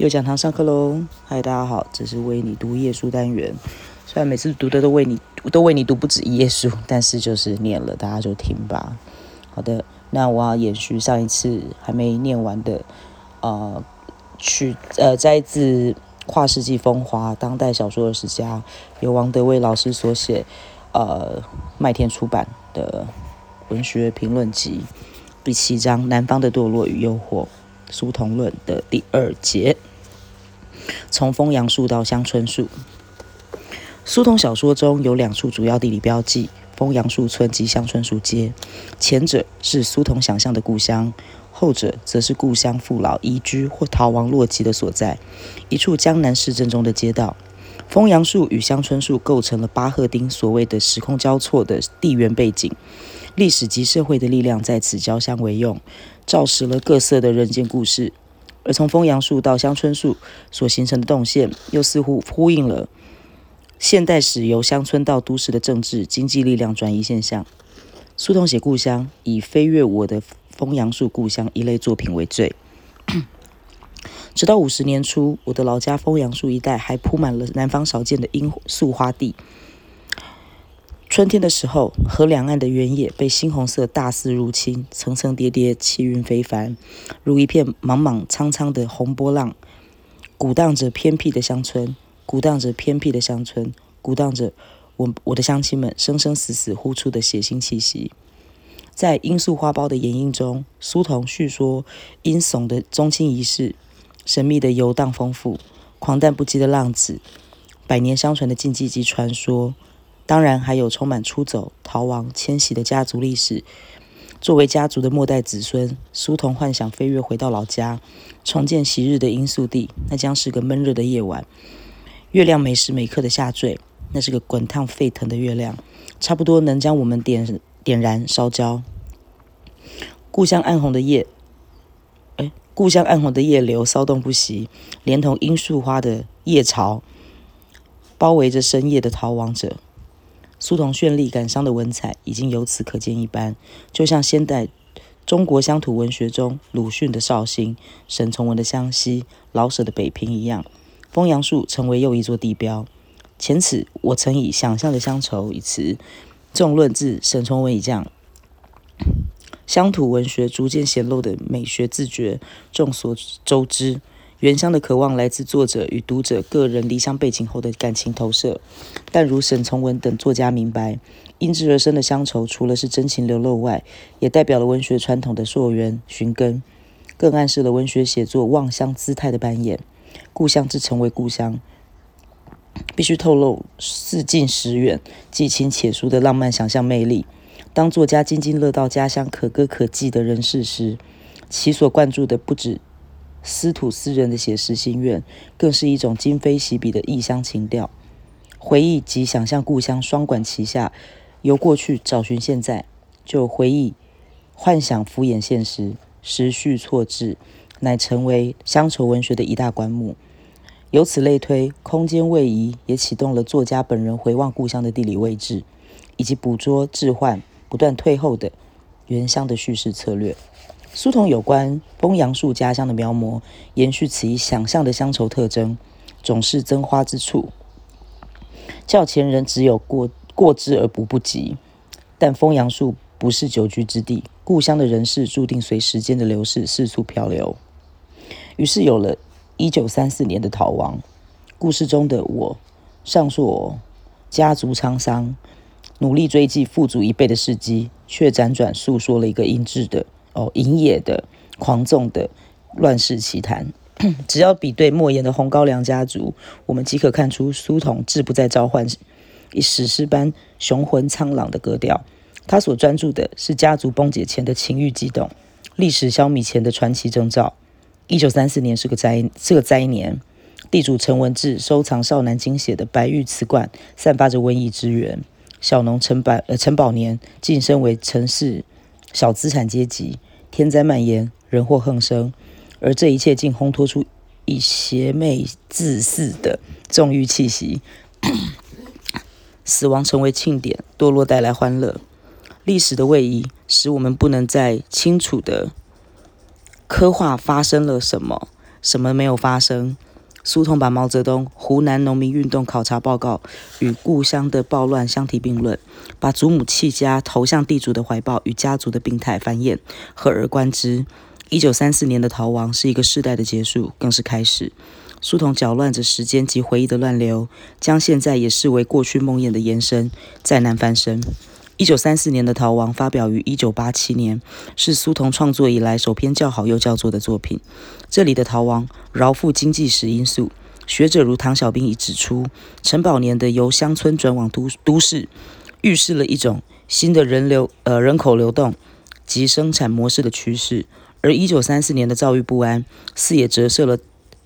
又讲堂上课喽！嗨，大家好，这是为你读页书单元。虽然每次读的都为你都为你读不止一页书，但是就是念了，大家就听吧。好的，那我要延续上一次还没念完的，呃，去呃摘自《跨世纪风华：当代小说二十家》，由王德威老师所写，呃，麦田出版的文学评论集第七章《南方的堕落与诱惑》。书童论的第二节，从枫杨树到香椿树。苏童小说中有两处主要地理标记：枫杨树村及香椿树街。前者是苏童想象的故乡，后者则是故乡父老移居或逃亡落籍的所在。一处江南市镇中的街道，枫杨树与香椿树构成了巴赫丁所谓的时空交错的地缘背景。历史及社会的力量在此交相为用，照实了各色的人间故事。而从枫杨树到香椿树所形成的动线，又似乎呼应了现代史由乡村到都市的政治经济力量转移现象。苏童写故乡，以飞越我的枫杨树故乡一类作品为最。直到五十年初，我的老家枫杨树一带还铺满了南方少见的罂粟花地。春天的时候，河两岸的原野被猩红色大肆入侵，层层叠叠，气韵非凡，如一片莽莽苍苍的红波浪，鼓荡着偏僻的乡村，鼓荡着偏僻的乡村，鼓荡着我我的乡亲们生生死死呼出的血腥气息。在罂粟花苞的掩映中，苏童叙说阴悚的宗亲仪式，神秘的游荡丰富，狂诞不羁的浪子，百年相传的禁忌及传说。当然，还有充满出走、逃亡、迁徙的家族历史。作为家族的末代子孙，苏童幻想飞跃回到老家，重见昔日的罂粟地。那将是个闷热的夜晚，月亮每时每刻的下坠。那是个滚烫沸腾的月亮，差不多能将我们点点燃烧焦。故乡暗红的夜，哎，故乡暗红的夜流骚动不息，连同罂粟花的夜潮，包围着深夜的逃亡者。苏童绚丽感伤的文采已经由此可见一斑，就像现代中国乡土文学中鲁迅的绍兴、沈从文的湘西、老舍的北平一样，枫杨树成为又一座地标。前此我曾以想象的乡愁一词，纵论自沈从文以降，乡土文学逐渐显露的美学自觉，众所周知。原乡的渴望来自作者与读者个人离乡背景后的感情投射，但如沈从文等作家明白，因之而生的乡愁，除了是真情流露外，也代表了文学传统的溯源寻根，更暗示了文学写作望乡姿态的扮演。故乡之成为故乡，必须透露似近时远、既亲且疏的浪漫想象魅力。当作家津津乐道家乡可歌可泣的人事时，其所灌注的不止。私土私人的写实心愿，更是一种今非昔比的异乡情调。回忆及想象故乡双管齐下，由过去找寻现在，就回忆、幻想、敷衍现实，时序错置，乃成为乡愁文学的一大棺木。由此类推，空间位移也启动了作家本人回望故乡的地理位置，以及捕捉置换、不断退后的原乡的叙事策略。书童有关枫杨树家乡的描摹，延续其想象的乡愁特征，总是增花之处。较前人只有过过之而不不及，但枫杨树不是久居之地，故乡的人事注定随时间的流逝四处漂流。于是有了一九三四年的逃亡。故事中的我，上述我家族沧桑，努力追记父祖一辈的事迹，却辗转诉说了一个音质的。哦，隐野的、狂纵的乱世奇谈，只要比对莫言的《红高粱家族》，我们即可看出苏童志不在召唤以史诗般雄浑苍朗的格调。他所专注的是家族崩解前的情欲激动，历史消弭前的传奇征兆。一九三四年是个灾，是个灾年。地主陈文志收藏少南京写的白玉瓷罐，散发着瘟疫之源。小农陈百呃陈宝年晋升为陈氏。小资产阶级，天灾蔓延，人祸横生，而这一切竟烘托出以邪魅自肆的纵欲气息。死亡成为庆典，堕落带来欢乐。历史的位移使我们不能再清楚的刻画发生了什么，什么没有发生。苏童把毛泽东湖南农民运动考察报告与故乡的暴乱相提并论，把祖母弃家投向地主的怀抱与家族的病态繁衍合而观之。一九三四年的逃亡是一个世代的结束，更是开始。苏童搅乱着时间及回忆的乱流，将现在也视为过去梦魇的延伸，再难翻身。一九三四年的逃亡发表于一九八七年，是苏童创作以来首篇较好又叫座的作品。这里的逃亡饶富经济史因素，学者如唐小兵已指出，陈宝年的由乡村转往都都市，预示了一种新的人流呃人口流动及生产模式的趋势。而一九三四年的躁郁不安，似也折射了。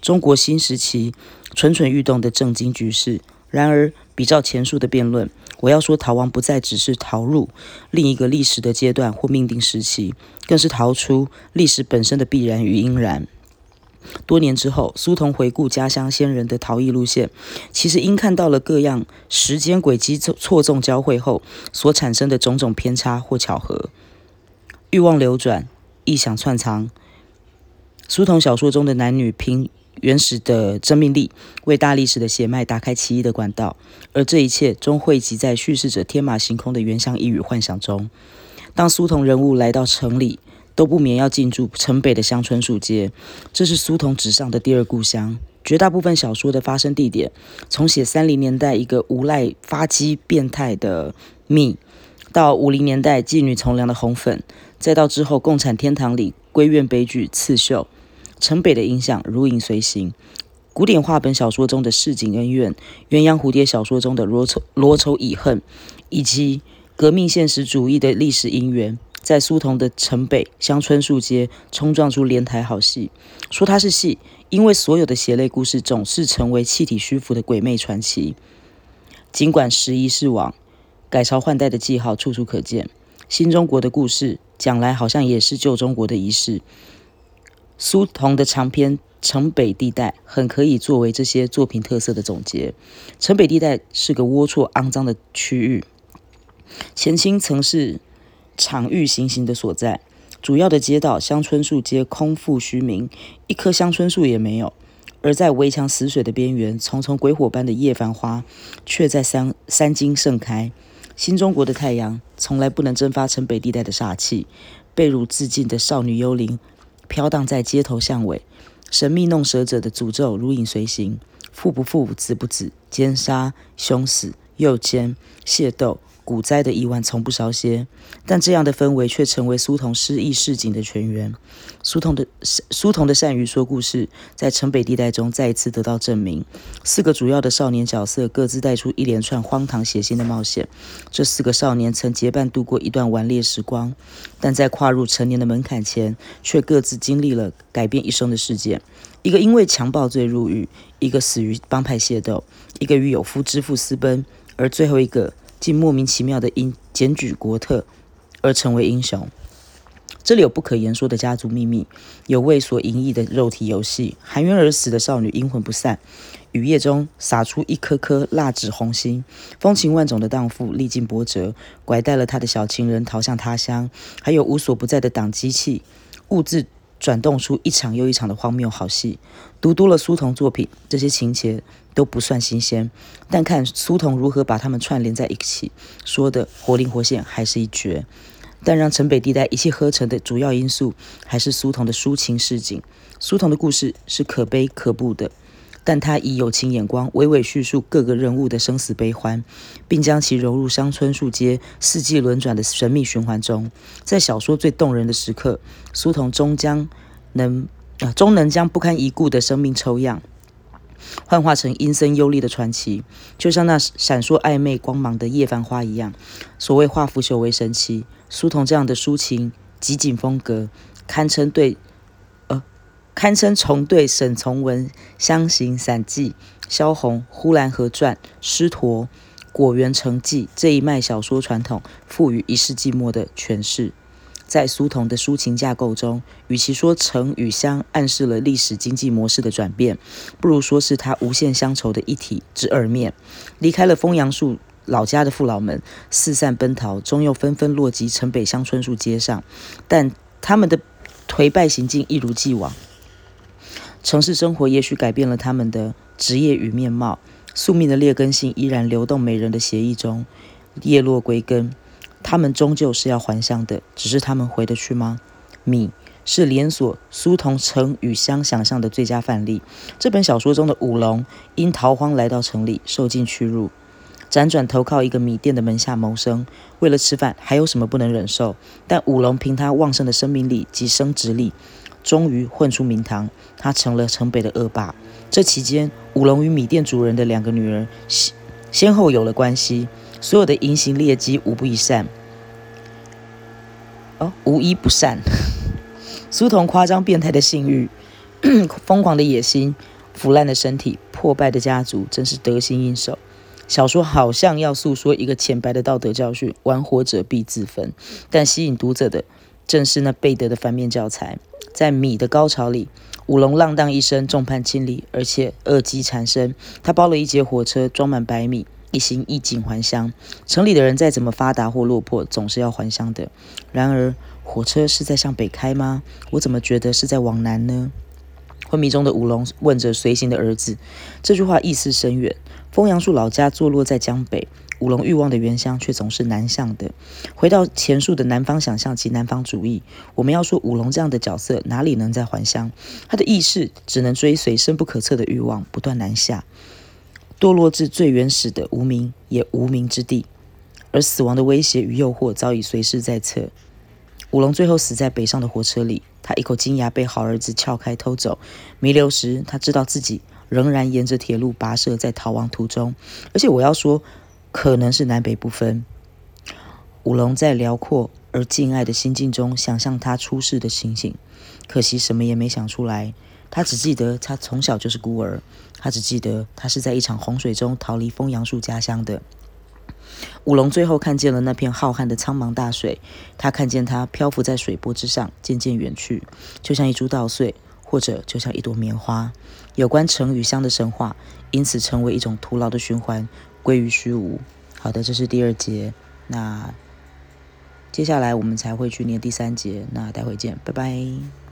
中国新时期蠢蠢欲动的政经局势。然而，比照前述的辩论，我要说，逃亡不再只是逃入另一个历史的阶段或命定时期，更是逃出历史本身的必然与应然。多年之后，苏童回顾家乡先人的逃逸路线，其实因看到了各样时间轨迹错错综交汇后所产生的种种偏差或巧合。欲望流转，臆想串藏。苏童小说中的男女凭原始的生命力为大历史的血脉打开奇异的管道，而这一切终汇集在叙事者天马行空的原乡一语幻想中。当苏童人物来到城里，都不免要进驻城北的乡村树街，这是苏童纸上的第二故乡。绝大部分小说的发生地点，从写三零年代一个无赖发迹变态的蜜，到五零年代妓女从良的红粉，再到之后共产天堂里闺怨悲剧刺绣。城北的影响如影随形，古典话本小说中的市井恩怨，鸳鸯蝴蝶小说中的罗仇罗仇乙恨，以及革命现实主义的历史因缘，在苏童的城北乡村树街冲撞出连台好戏。说它是戏，因为所有的血泪故事总是成为气体虚浮的鬼魅传奇。尽管时移世往，改朝换代的记号处处可见，新中国的故事讲来好像也是旧中国的仪式。苏童的长篇《城北地带》很可以作为这些作品特色的总结。城北地带是个龌龊肮脏的区域，前清曾是场域行刑的所在，主要的街道乡村树街空负虚名，一棵乡村树也没有。而在围墙死水的边缘，重重鬼火般的叶繁花却在三三金盛开。新中国的太阳从来不能蒸发城北地带的煞气，被辱自尽的少女幽灵。飘荡在街头巷尾，神秘弄蛇者的诅咒如影随形，父不父，子不子，奸杀、凶死、诱奸、械斗。股灾的意外从不少歇，但这样的氛围却成为苏童失意市井的泉源。苏童的苏童的善于说故事，在城北地带中再一次得到证明。四个主要的少年角色各自带出一连串荒唐血腥的冒险。这四个少年曾结伴度过一段顽劣时光，但在跨入成年的门槛前，却各自经历了改变一生的事件。一个因为强暴罪入狱，一个死于帮派械斗，一个与有夫之妇私奔，而最后一个。竟莫名其妙的因检举国特而成为英雄。这里有不可言说的家族秘密，有为所淫逸的肉体游戏，含冤而死的少女阴魂不散，雨夜中洒出一颗颗蜡纸红心，风情万种的荡妇历尽波折，拐带了他的小情人逃向他乡，还有无所不在的党机器，物质。转动出一场又一场的荒谬好戏。读多了苏童作品，这些情节都不算新鲜，但看苏童如何把它们串联在一起，说的活灵活现，还是一绝。但让城北地带一气呵成的主要因素，还是苏童的抒情市井。苏童的故事是可悲可怖的。但他以友情眼光娓娓叙述各个人物的生死悲欢，并将其融入乡村树街四季轮转的神秘循环中。在小说最动人的时刻，苏童终将能啊终能将不堪一顾的生命抽样，幻化成阴森幽厉的传奇，就像那闪烁暧昧光芒的叶繁花一样。所谓化腐朽为神奇，苏童这样的抒情极简风格，堪称对。堪称重对沈从文《湘行散记》、萧红《呼兰河传》、狮驼《果园城记》这一脉小说传统赋予一世纪末的诠释。在苏童的抒情架构中，与其说城与乡暗示了历史经济模式的转变，不如说是他无限乡愁的一体之二面。离开了枫杨树老家的父老们四散奔逃，终又纷纷落及城北乡村树街上，但他们的颓败行径一如既往。城市生活也许改变了他们的职业与面貌，宿命的劣根性依然流动美人的协议中，叶落归根。他们终究是要还乡的，只是他们回得去吗？米是连锁苏童城与乡想象的最佳范例。这本小说中的五龙因逃荒来到城里，受尽屈辱，辗转投靠一个米店的门下谋生。为了吃饭，还有什么不能忍受？但五龙凭他旺盛的生命力及生殖力。终于混出名堂，他成了城北的恶霸。这期间，五龙与米店主人的两个女儿先先后有了关系。所有的淫行劣迹无不一善，哦，无一不善。苏童夸张变态的性欲，疯狂的野心，腐烂的身体，破败的家族，真是得心应手。小说好像要诉说一个浅白的道德教训：玩火者必自焚。但吸引读者的正是那贝德的反面教材。在米的高潮里，五龙浪荡一生，众叛亲离，而且恶疾缠身。他包了一节火车，装满白米，一行衣锦还乡。城里的人再怎么发达或落魄，总是要还乡的。然而，火车是在向北开吗？我怎么觉得是在往南呢？昏迷中的五龙问着随行的儿子，这句话意思深远。枫杨树老家坐落在江北。五龙欲望的原乡却总是南向的。回到前述的南方想象及南方主义，我们要说五龙这样的角色哪里能在还乡？他的意识只能追随深不可测的欲望，不断南下，堕落至最原始的无名也无名之地。而死亡的威胁与诱惑早已随时在侧。五龙最后死在北上的火车里，他一口金牙被好儿子撬开偷走。弥留时，他知道自己仍然沿着铁路跋涉在逃亡途中。而且我要说。可能是南北不分。五龙在辽阔而敬爱的心境中想象他出世的情形，可惜什么也没想出来。他只记得他从小就是孤儿，他只记得他是在一场洪水中逃离枫杨树家乡的。五龙最后看见了那片浩瀚的苍茫大水，他看见它漂浮在水波之上，渐渐远去，就像一株稻穗，或者就像一朵棉花。有关城与乡的神话，因此成为一种徒劳的循环。归于虚无。好的，这是第二节。那接下来我们才会去念第三节。那待会见，拜拜。